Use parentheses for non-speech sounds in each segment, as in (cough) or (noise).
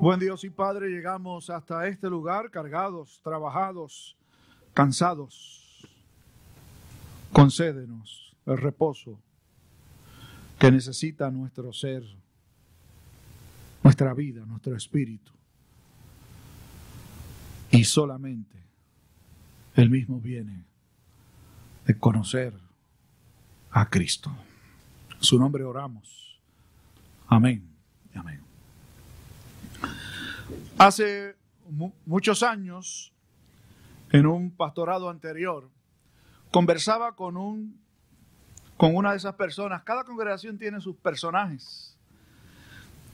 Buen Dios y Padre, llegamos hasta este lugar cargados, trabajados, cansados. Concédenos el reposo que necesita nuestro ser, nuestra vida, nuestro espíritu. Y solamente el mismo viene de conocer a Cristo. En su nombre oramos. Amén. Amén. Hace muchos años, en un pastorado anterior, conversaba con, un, con una de esas personas. Cada congregación tiene sus personajes.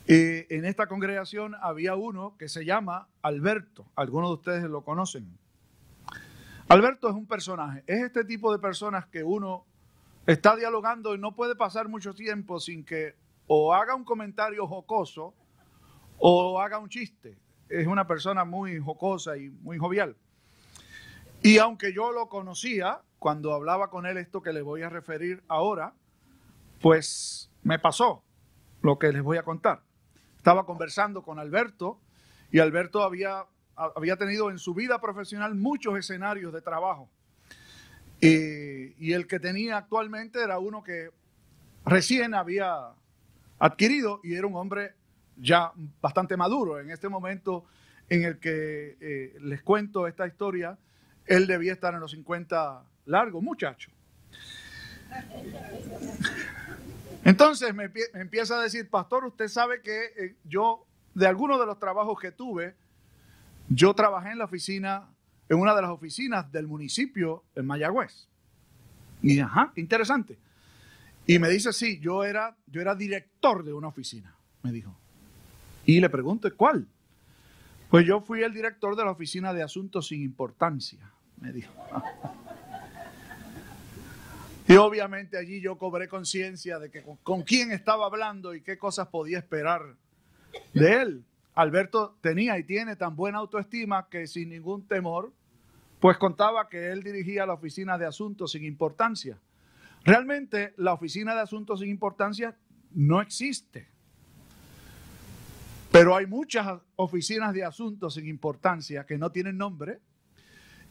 Y en esta congregación había uno que se llama Alberto. Algunos de ustedes lo conocen. Alberto es un personaje. Es este tipo de personas que uno está dialogando y no puede pasar mucho tiempo sin que o haga un comentario jocoso o haga un chiste es una persona muy jocosa y muy jovial. Y aunque yo lo conocía, cuando hablaba con él esto que le voy a referir ahora, pues me pasó lo que les voy a contar. Estaba conversando con Alberto y Alberto había, había tenido en su vida profesional muchos escenarios de trabajo. y el que tenía actualmente era uno que recién había adquirido y era un hombre ya bastante maduro. En este momento en el que eh, les cuento esta historia, él debía estar en los 50 largos, muchacho. Entonces me, empieza a decir, pastor, usted sabe que eh, yo, de algunos de los trabajos que tuve, yo trabajé en la oficina, en una de las oficinas del municipio en Mayagüez. Y ajá, interesante. Y me dice, sí, yo era, yo era director de una oficina, me dijo. Y le pregunto, ¿cuál? Pues yo fui el director de la Oficina de Asuntos sin Importancia, me dijo. Y obviamente allí yo cobré conciencia de que con, quién estaba hablando y qué cosas podía esperar de él. Alberto tenía y tiene tan buena autoestima que sin ningún temor, pues contaba que él dirigía la Oficina de Asuntos sin Importancia. Realmente la Oficina de Asuntos sin Importancia no existe. Pero hay muchas oficinas de asuntos sin importancia que no tienen nombre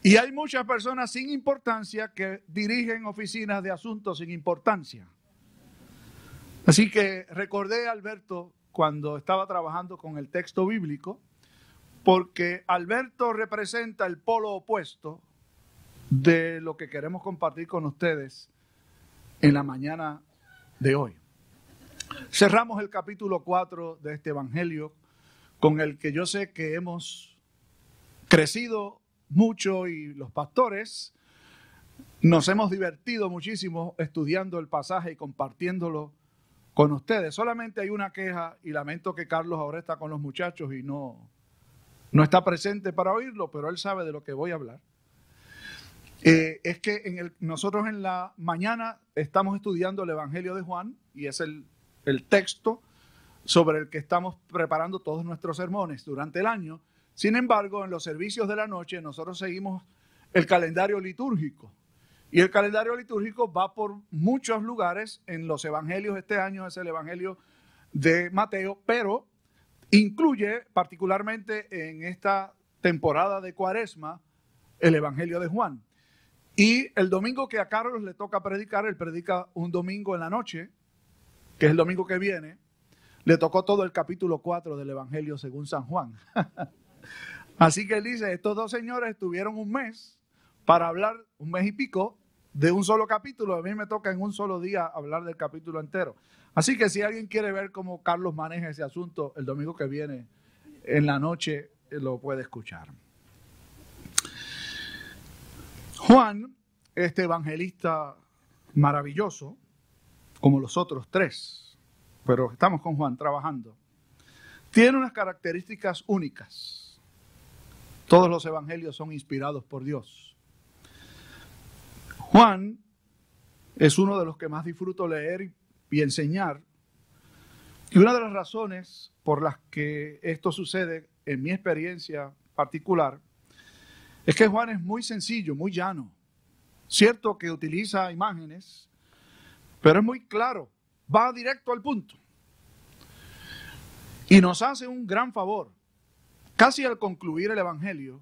y hay muchas personas sin importancia que dirigen oficinas de asuntos sin importancia. Así que recordé a Alberto cuando estaba trabajando con el texto bíblico, porque Alberto representa el polo opuesto de lo que queremos compartir con ustedes en la mañana de hoy. Cerramos el capítulo 4 de este Evangelio con el que yo sé que hemos crecido mucho y los pastores nos hemos divertido muchísimo estudiando el pasaje y compartiéndolo con ustedes. Solamente hay una queja y lamento que Carlos ahora está con los muchachos y no, no está presente para oírlo, pero él sabe de lo que voy a hablar. Eh, es que nosotros en la mañana estamos estudiando el Evangelio de Juan y es el el texto sobre el que estamos preparando todos nuestros sermones durante el año. Sin embargo, en los servicios de la noche nosotros seguimos el calendario litúrgico. Y el calendario litúrgico va por muchos lugares en los evangelios. Este año es el evangelio de Mateo, pero incluye particularmente en esta temporada de cuaresma el evangelio de Juan. Y el domingo que a Carlos le toca predicar, él predica un domingo en la noche que es el domingo que viene, le tocó todo el capítulo 4 del Evangelio según San Juan. (laughs) Así que él dice, estos dos señores tuvieron un mes para hablar, un mes y pico, de un solo capítulo. A mí me toca en un solo día hablar del capítulo entero. Así que si alguien quiere ver cómo Carlos maneja ese asunto, el domingo que viene, en la noche, lo puede escuchar. Juan, este evangelista maravilloso, como los otros tres, pero estamos con Juan trabajando, tiene unas características únicas. Todos los evangelios son inspirados por Dios. Juan es uno de los que más disfruto leer y enseñar. Y una de las razones por las que esto sucede en mi experiencia particular es que Juan es muy sencillo, muy llano. Cierto que utiliza imágenes, pero es muy claro, va directo al punto. Y nos hace un gran favor. casi al concluir el Evangelio,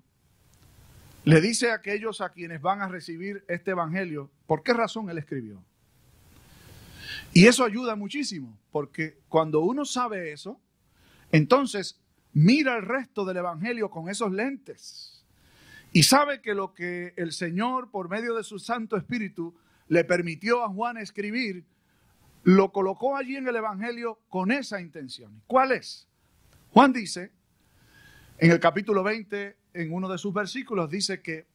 le dice a aquellos a quienes van a recibir este Evangelio por qué razón él escribió. Y eso ayuda muchísimo, porque cuando uno sabe eso, entonces mira el resto del Evangelio con esos lentes y sabe que lo que el Señor, por medio de su Santo Espíritu, le permitió a Juan escribir, lo colocó allí en el Evangelio con esa intención. ¿Cuál es? Juan dice, en el capítulo 20, en uno de sus versículos, dice que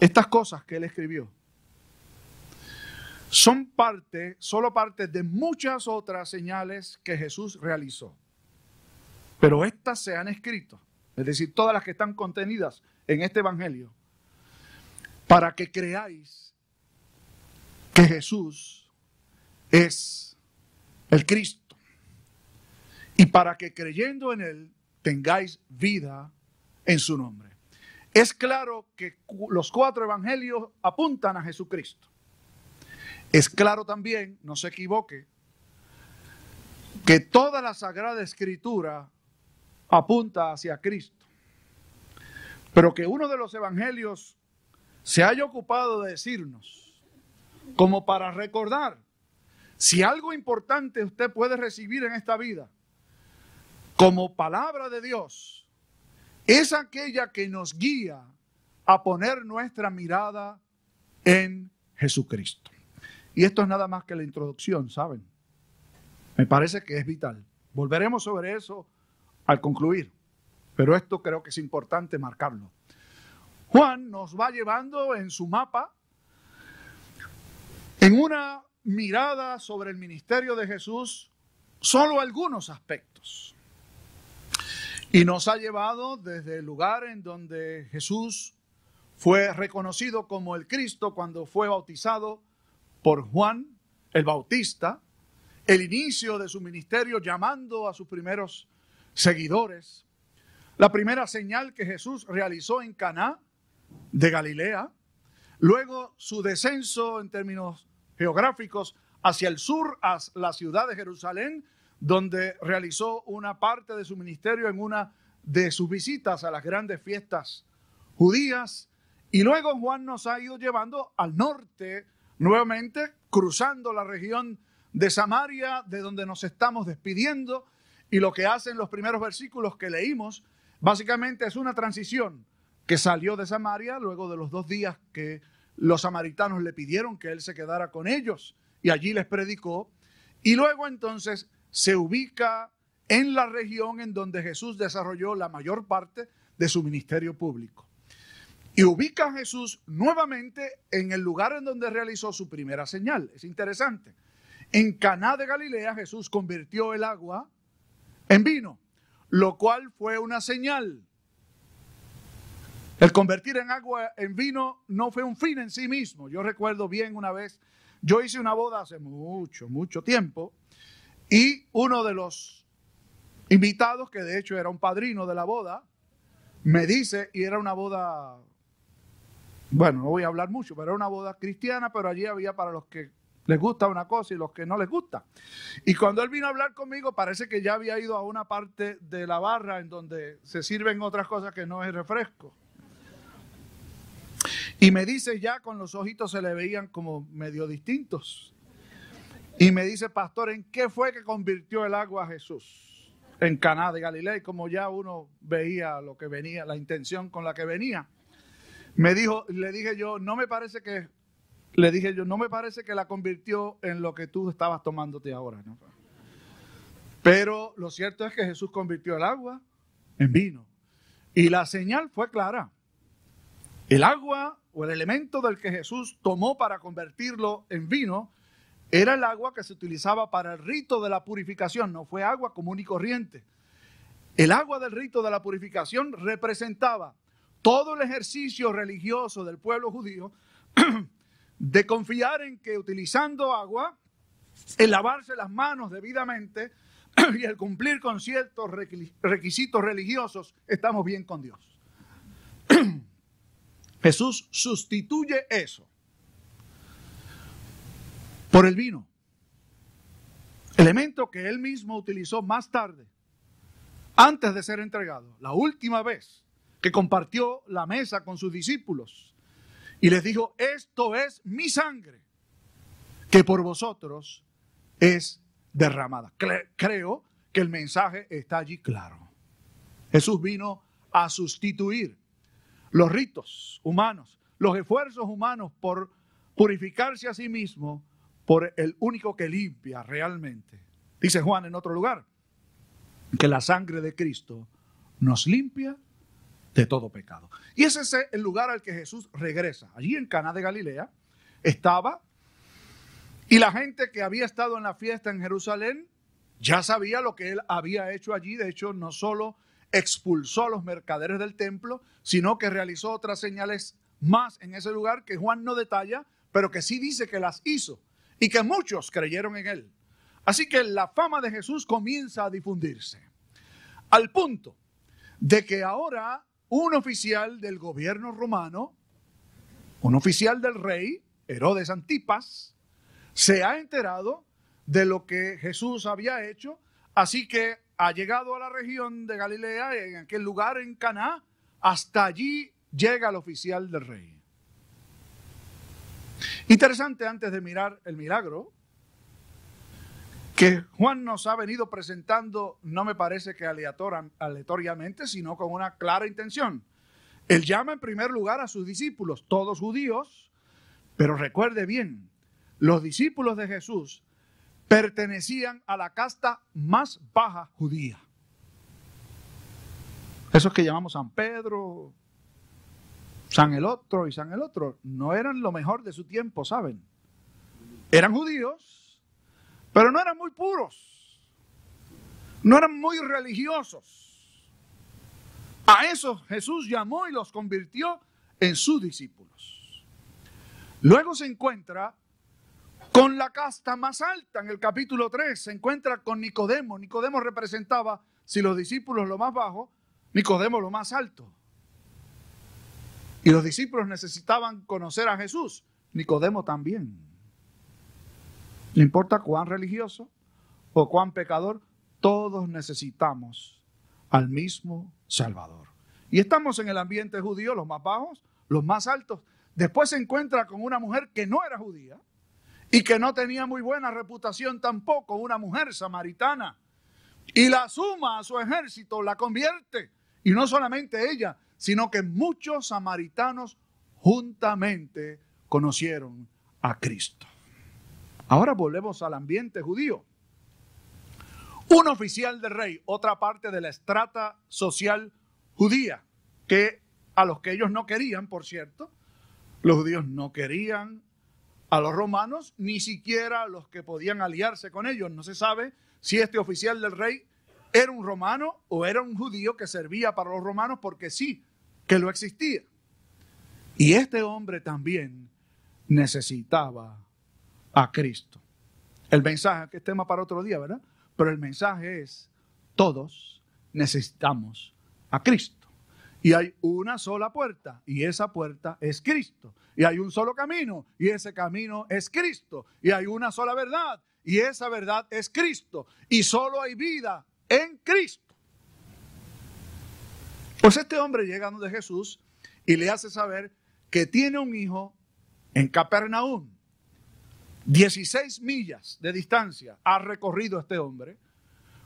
estas cosas que él escribió son parte, solo parte de muchas otras señales que Jesús realizó. Pero estas se han escrito, es decir, todas las que están contenidas en este Evangelio, para que creáis que Jesús es el Cristo y para que creyendo en Él tengáis vida en su nombre. Es claro que los cuatro evangelios apuntan a Jesucristo. Es claro también, no se equivoque, que toda la Sagrada Escritura apunta hacia Cristo. Pero que uno de los evangelios se haya ocupado de decirnos, como para recordar, si algo importante usted puede recibir en esta vida, como palabra de Dios, es aquella que nos guía a poner nuestra mirada en Jesucristo. Y esto es nada más que la introducción, ¿saben? Me parece que es vital. Volveremos sobre eso al concluir, pero esto creo que es importante marcarlo. Juan nos va llevando en su mapa en una mirada sobre el ministerio de Jesús solo algunos aspectos. Y nos ha llevado desde el lugar en donde Jesús fue reconocido como el Cristo cuando fue bautizado por Juan el Bautista, el inicio de su ministerio llamando a sus primeros seguidores, la primera señal que Jesús realizó en Caná de Galilea, luego su descenso en términos geográficos hacia el sur, a la ciudad de Jerusalén, donde realizó una parte de su ministerio en una de sus visitas a las grandes fiestas judías, y luego Juan nos ha ido llevando al norte nuevamente cruzando la región de Samaria, de donde nos estamos despidiendo, y lo que hacen los primeros versículos que leímos, básicamente es una transición que salió de Samaria luego de los dos días que los samaritanos le pidieron que él se quedara con ellos y allí les predicó, y luego entonces se ubica en la región en donde Jesús desarrolló la mayor parte de su ministerio público y ubica a Jesús nuevamente en el lugar en donde realizó su primera señal. Es interesante. En Caná de Galilea Jesús convirtió el agua en vino, lo cual fue una señal. El convertir en agua en vino no fue un fin en sí mismo. Yo recuerdo bien una vez, yo hice una boda hace mucho, mucho tiempo, y uno de los invitados, que de hecho era un padrino de la boda, me dice, y era una boda bueno, no voy a hablar mucho, pero era una boda cristiana, pero allí había para los que les gusta una cosa y los que no les gusta. Y cuando él vino a hablar conmigo, parece que ya había ido a una parte de la barra en donde se sirven otras cosas que no es refresco. Y me dice ya con los ojitos se le veían como medio distintos. Y me dice, pastor, ¿en qué fue que convirtió el agua a Jesús? En Caná de Galilea, como ya uno veía lo que venía, la intención con la que venía. Me dijo, le dije yo, no me parece que, le dije yo, no me parece que la convirtió en lo que tú estabas tomándote ahora. Pero lo cierto es que Jesús convirtió el agua en vino. Y la señal fue clara. El agua o el elemento del que Jesús tomó para convertirlo en vino era el agua que se utilizaba para el rito de la purificación, no fue agua común y corriente. El agua del rito de la purificación representaba todo el ejercicio religioso del pueblo judío (clears throat) de confiar en que utilizando agua, el lavarse las manos debidamente (clears throat) y el cumplir con ciertos requisitos religiosos, estamos bien con Dios. (clears throat) Jesús sustituye eso por el vino, elemento que él mismo utilizó más tarde antes de ser entregado, la última vez que compartió la mesa con sus discípulos y les dijo, esto es mi sangre, que por vosotros es derramada. creo que el mensaje está allí claro. Jesús vino a sustituir los ritos humanos, los esfuerzos humanos por purificarse a sí mismo por el único que limpia realmente. Dice Juan en otro lugar, que la sangre de Cristo nos limpia de todo pecado. Y ese es el lugar al que Jesús regresa. Allí en Cana de Galilea estaba y la gente que había estado en la fiesta en Jerusalén ya sabía lo que él había hecho allí. De hecho, no solo expulsó a los mercaderes del templo, sino que realizó otras señales más en ese lugar que Juan no detalla, pero que sí dice que las hizo y que muchos creyeron en él. Así que la fama de Jesús comienza a difundirse, al punto de que ahora un oficial del gobierno romano, un oficial del rey, Herodes Antipas, se ha enterado de lo que Jesús había hecho, así que ha llegado a la región de Galilea, en aquel lugar en Caná, hasta allí llega el oficial del rey. Interesante antes de mirar el milagro, que Juan nos ha venido presentando, no me parece que aleatoriamente, sino con una clara intención. Él llama en primer lugar a sus discípulos, todos judíos, pero recuerde bien, los discípulos de Jesús pertenecían a la casta más baja judía. Esos que llamamos San Pedro, San el otro y San el otro, no eran lo mejor de su tiempo, ¿saben? Eran judíos, pero no eran muy puros, no eran muy religiosos. A esos Jesús llamó y los convirtió en sus discípulos. Luego se encuentra con la casta más alta. En el capítulo 3 se encuentra con Nicodemo. Nicodemo representaba, si los discípulos lo más bajo, Nicodemo lo más alto. Y los discípulos necesitaban conocer a Jesús. Nicodemo también. No importa cuán religioso o cuán pecador, todos necesitamos al mismo Salvador. Y estamos en el ambiente judío, los más bajos, los más altos. Después se encuentra con una mujer que no era judía, y que no tenía muy buena reputación tampoco, una mujer samaritana. Y la suma a su ejército, la convierte. Y no solamente ella, sino que muchos samaritanos juntamente conocieron a Cristo. Ahora volvemos al ambiente judío. Un oficial del rey, otra parte de la estrata social judía, que a los que ellos no querían, por cierto, los judíos no querían a los romanos, ni siquiera a los que podían aliarse con ellos. No se sabe si este oficial del rey era un romano o era un judío que servía para los romanos, porque sí, que lo existía. Y este hombre también necesitaba a Cristo. El mensaje, que es tema para otro día, ¿verdad? Pero el mensaje es, todos necesitamos a Cristo. Y hay una sola puerta y esa puerta es Cristo. Y hay un solo camino y ese camino es Cristo. Y hay una sola verdad y esa verdad es Cristo. Y solo hay vida en Cristo. Pues este hombre llega donde Jesús y le hace saber que tiene un hijo en Capernaum. 16 millas de distancia ha recorrido este hombre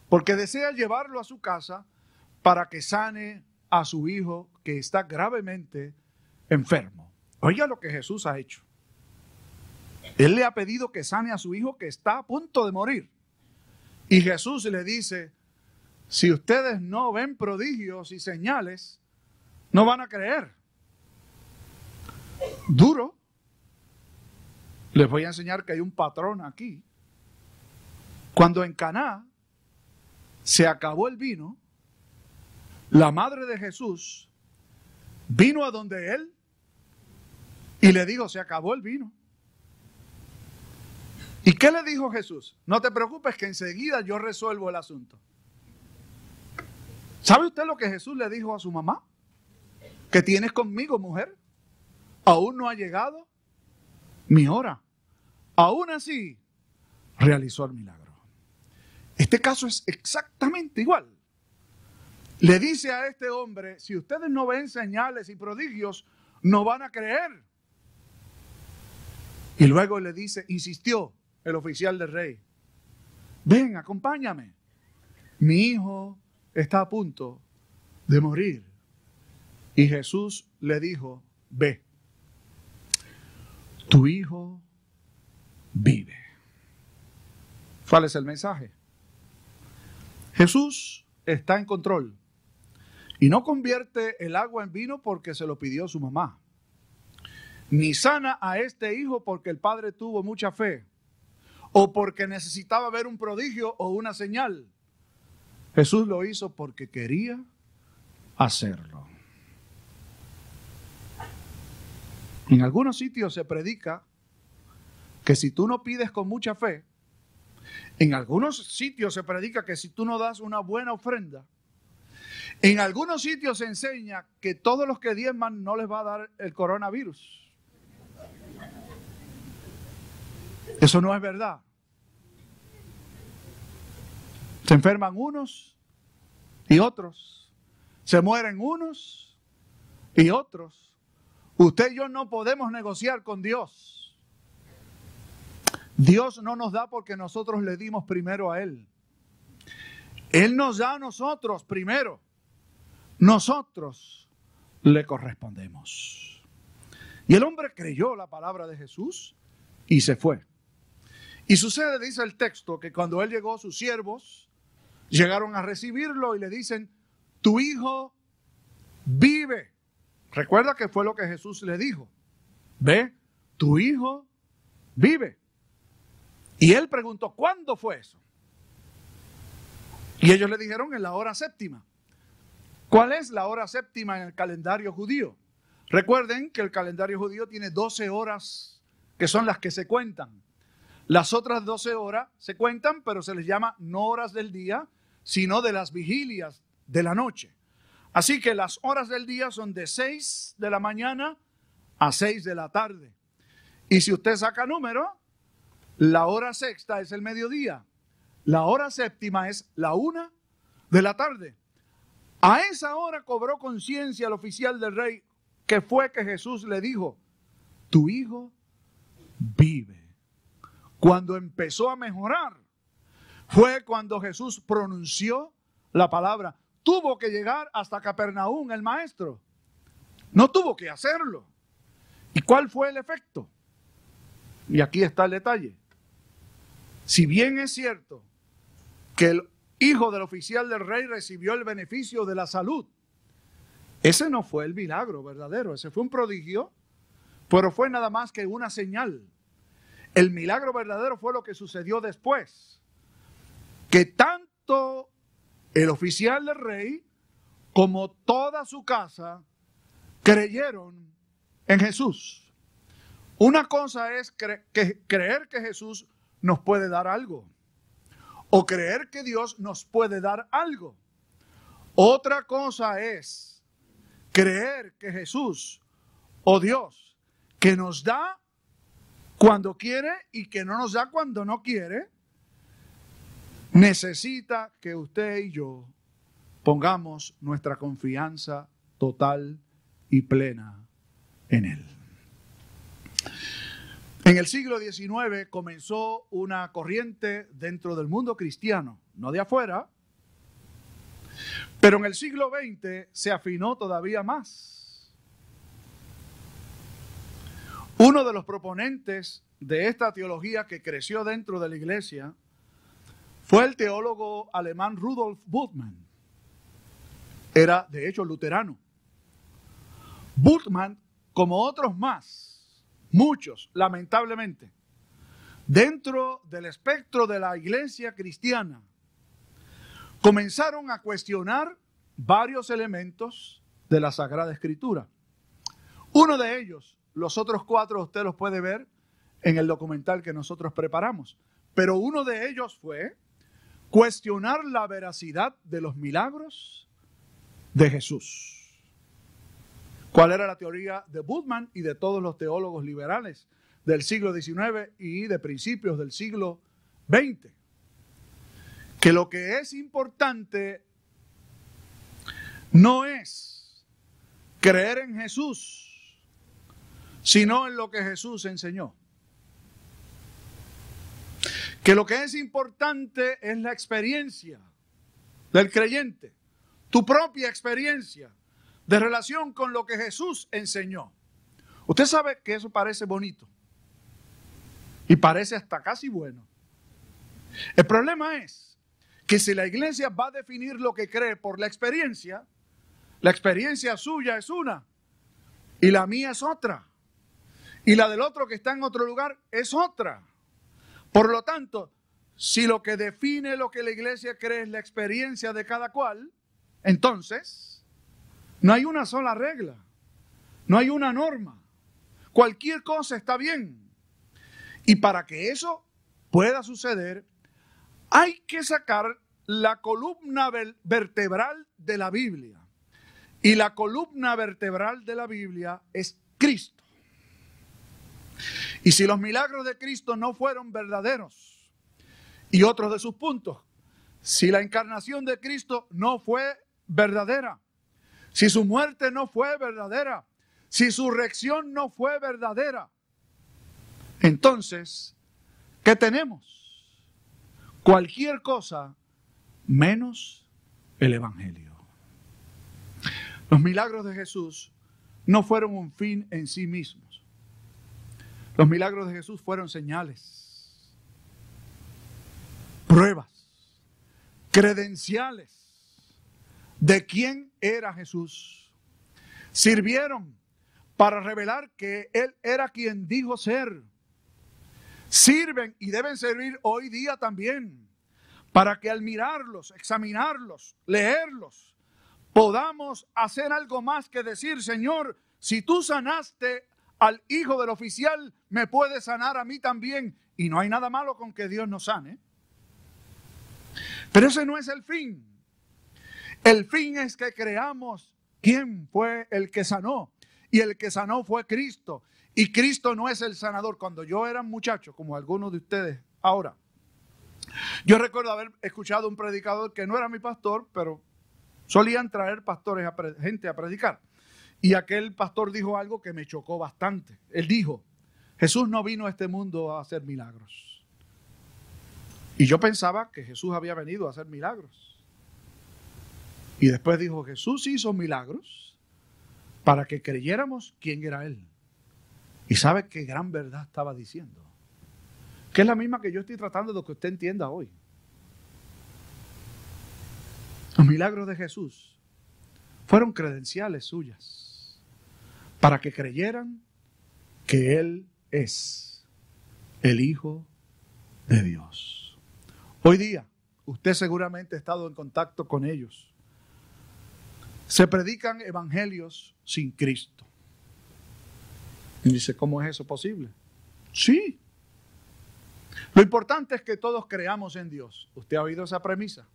porque desea llevarlo a su casa para que sane a su hijo que está gravemente enfermo. Oiga lo que Jesús ha hecho. Él le ha pedido que sane a su hijo que está a punto de morir. Y Jesús le dice, si ustedes no ven prodigios y señales, no van a creer. Duro. Les voy a enseñar que hay un patrón aquí. Cuando en Caná se acabó el vino, la madre de Jesús vino a donde él y le dijo, se acabó el vino. ¿Y qué le dijo Jesús? No te preocupes que enseguida yo resuelvo el asunto. ¿Sabe usted lo que Jesús le dijo a su mamá? Que tienes conmigo, mujer. Aún no ha llegado mi hora. Aún así, realizó el milagro. Este caso es exactamente igual. Le dice a este hombre, si ustedes no ven señales y prodigios, no van a creer. Y luego le dice, insistió el oficial del rey, ven, acompáñame. Mi hijo está a punto de morir. Y Jesús le dijo, ve, tu hijo vive. ¿Cuál es el mensaje? Jesús está en control. Y no convierte el agua en vino porque se lo pidió su mamá. Ni sana a este hijo porque el padre tuvo mucha fe. O porque necesitaba ver un prodigio o una señal. Jesús lo hizo porque quería hacerlo. En algunos sitios se predica que si tú no pides con mucha fe, en algunos sitios se predica que si tú no das una buena ofrenda, en algunos sitios se enseña que todos los que diezman no les va a dar el coronavirus. Eso no es verdad. Se enferman unos y otros. Se mueren unos y otros. Usted y yo no podemos negociar con Dios. Dios no nos da porque nosotros le dimos primero a Él. Él nos da a nosotros primero. Nosotros le correspondemos. Y el hombre creyó la palabra de Jesús y se fue. Y sucede, dice el texto, que cuando él llegó, sus siervos llegaron a recibirlo y le dicen, tu hijo vive. Recuerda que fue lo que Jesús le dijo. Ve, tu hijo vive. Y él preguntó, ¿cuándo fue eso? Y ellos le dijeron en la hora séptima. ¿Cuál es la hora séptima en el calendario judío? Recuerden que el calendario judío tiene 12 horas que son las que se cuentan. Las otras 12 horas se cuentan, pero se les llama no horas del día, sino de las vigilias de la noche. Así que las horas del día son de 6 de la mañana a 6 de la tarde. Y si usted saca número, la hora sexta es el mediodía. La hora séptima es la una de la tarde. A esa hora cobró conciencia el oficial del rey que fue que Jesús le dijo, tu hijo vive. Cuando empezó a mejorar, fue cuando Jesús pronunció la palabra. Tuvo que llegar hasta Capernaum el maestro. No tuvo que hacerlo. ¿Y cuál fue el efecto? Y aquí está el detalle. Si bien es cierto que el hijo del oficial del rey, recibió el beneficio de la salud. Ese no fue el milagro verdadero, ese fue un prodigio, pero fue nada más que una señal. El milagro verdadero fue lo que sucedió después, que tanto el oficial del rey como toda su casa creyeron en Jesús. Una cosa es creer que Jesús nos puede dar algo o creer que Dios nos puede dar algo. Otra cosa es creer que Jesús o Dios que nos da cuando quiere y que no nos da cuando no quiere, necesita que usted y yo pongamos nuestra confianza total y plena en Él. En el siglo XIX comenzó una corriente dentro del mundo cristiano, no de afuera, pero en el siglo XX se afinó todavía más. Uno de los proponentes de esta teología que creció dentro de la iglesia fue el teólogo alemán Rudolf Bultmann. Era de hecho luterano. Bultmann, como otros más, muchos, lamentablemente, dentro del espectro de la iglesia cristiana, comenzaron a cuestionar varios elementos de la Sagrada Escritura. Uno de ellos, los otros cuatro usted los puede ver en el documental que nosotros preparamos, pero uno de ellos fue cuestionar la veracidad de los milagros de Jesús cuál era la teoría de Budman y de todos los teólogos liberales del siglo XIX y de principios del siglo XX. Que lo que es importante no es creer en Jesús, sino en lo que Jesús enseñó. Que lo que es importante es la experiencia del creyente, tu propia experiencia de relación con lo que Jesús enseñó. Usted sabe que eso parece bonito y parece hasta casi bueno. El problema es que si la iglesia va a definir lo que cree por la experiencia, la experiencia suya es una y la mía es otra. Y la del otro que está en otro lugar es otra. Por lo tanto, si lo que define lo que la iglesia cree es la experiencia de cada cual, entonces no hay una sola regla, no hay una norma. Cualquier cosa está bien. Y para que eso pueda suceder, hay que sacar la columna vertebral de la Biblia. Y la columna vertebral de la Biblia es Cristo. Y si los milagros de Cristo no fueron verdaderos, y otros de sus puntos, si la encarnación de Cristo no fue verdadera, si su muerte no fue verdadera, si su reacción no fue verdadera, entonces, ¿qué tenemos? Cualquier cosa menos el Evangelio. Los milagros de Jesús no fueron un fin en sí mismos. Los milagros de Jesús fueron señales, pruebas, credenciales de quién era Jesús. Sirvieron para revelar que Él era quien dijo ser. Sirven y deben servir hoy día también para que al mirarlos, examinarlos, leerlos, podamos hacer algo más que decir, Señor, si tú sanaste al hijo del oficial, me puedes sanar a mí también. Y no hay nada malo con que Dios nos sane. Pero ese no es el fin. El fin es que creamos quién fue el que sanó. Y el que sanó fue Cristo. Y Cristo no es el sanador. Cuando yo era muchacho, como algunos de ustedes ahora, yo recuerdo haber escuchado un predicador que no era mi pastor, pero solían traer pastores, a gente a predicar. Y aquel pastor dijo algo que me chocó bastante. Él dijo, Jesús no vino a este mundo a hacer milagros. Y yo pensaba que Jesús había venido a hacer milagros. Y después dijo, Jesús hizo milagros para que creyéramos quién era Él. Y sabe qué gran verdad estaba diciendo. Que es la misma que yo estoy tratando de que usted entienda hoy. Los milagros de Jesús fueron credenciales suyas para que creyeran que Él es el Hijo de Dios. Hoy día, usted seguramente ha estado en contacto con ellos se predican evangelios sin Cristo. Y dice, ¿cómo es eso posible? Sí. Lo importante es que todos creamos en Dios. ¿Usted ha oído esa premisa?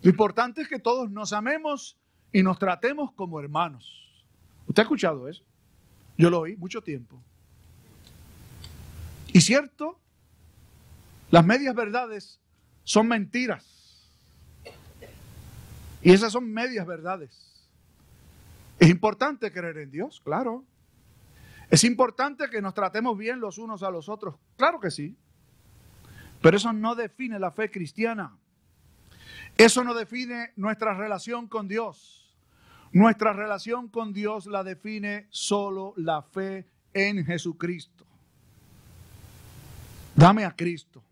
Lo importante es que todos nos amemos y nos tratemos como hermanos. ¿Usted ha escuchado eso? Yo lo oí mucho tiempo. Y cierto, las medias verdades son mentiras. Y esas son medias verdades. Es importante creer en Dios, claro. Es importante que nos tratemos bien los unos a los otros, claro que sí. Pero eso no define la fe cristiana. Eso no define nuestra relación con Dios. Nuestra relación con Dios la define solo la fe en Jesucristo. Dame a Cristo.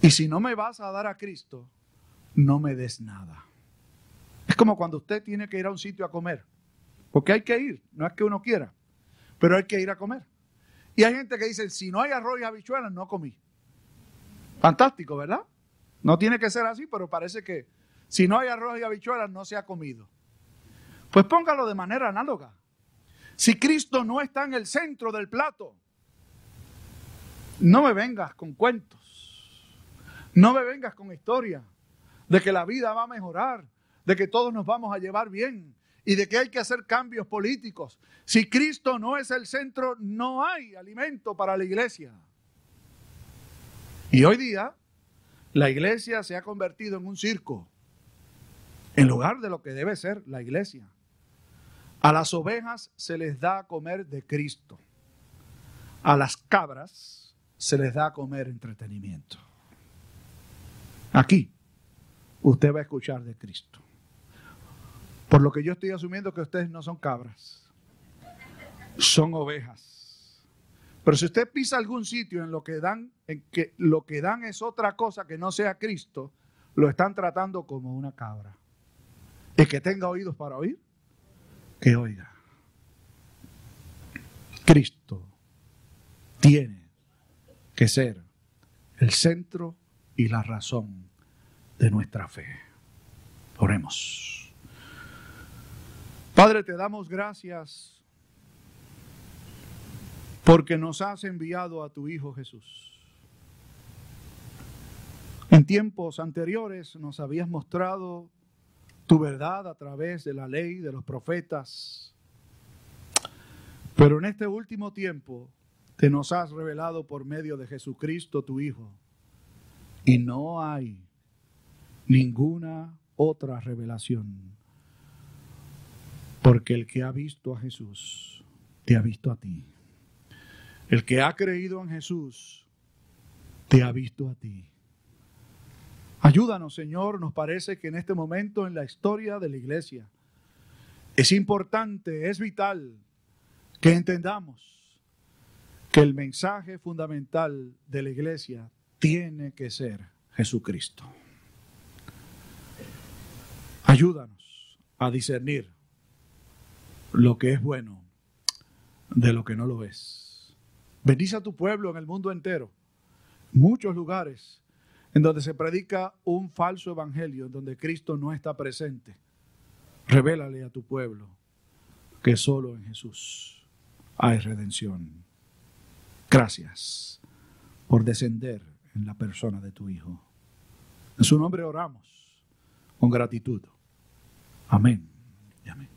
Y si no me vas a dar a Cristo, no me des nada. Es como cuando usted tiene que ir a un sitio a comer, porque hay que ir, no es que uno quiera, pero hay que ir a comer. Y hay gente que dice, si no hay arroz y habichuelas, no comí. Fantástico, ¿verdad? No tiene que ser así, pero parece que si no hay arroz y habichuelas, no se ha comido. Pues póngalo de manera análoga. Si Cristo no está en el centro del plato, no me vengas con cuentos, no me vengas con historias de que la vida va a mejorar, de que todos nos vamos a llevar bien y de que hay que hacer cambios políticos. Si Cristo no es el centro, no hay alimento para la iglesia. Y hoy día la iglesia se ha convertido en un circo. en lugar de lo que debe ser la iglesia. A las ovejas se les da a comer de Cristo. A las cabras se les da a comer entretenimiento. Aquí usted va a escuchar de Cristo. Por lo que yo estoy asumiendo que ustedes no son cabras, son ovejas. Pero si usted pisa algún sitio en lo que dan, en que lo que dan es otra cosa que no sea Cristo, lo están tratando como una cabra. Y que tenga oídos para oír, que oiga. Cristo tiene que ser el centro y la razón de nuestra fe. Oremos. Padre, te damos gracias porque nos has enviado a tu Hijo Jesús. En tiempos anteriores nos habías mostrado tu verdad a través de la ley, de los profetas. Pero en este último tiempo te nos has revelado por medio de Jesucristo, tu Hijo. Y no hay ninguna otra revelación. Porque el que ha visto a Jesús, te ha visto a ti. El que ha creído en Jesús, te ha visto a ti. Ayúdanos, Señor, nos parece que en este momento en la historia de la iglesia es importante, es vital que entendamos que el mensaje fundamental de la iglesia tiene que ser Jesucristo. Ayúdanos a discernir lo que es bueno de lo que no lo es. Bendice a tu pueblo en el mundo entero, muchos lugares en donde se predica un falso evangelio, en donde Cristo no está presente. Revélale a tu pueblo que solo en Jesús hay redención. Gracias por descender en la persona de tu Hijo. En su nombre oramos con gratitud. Amén. amén.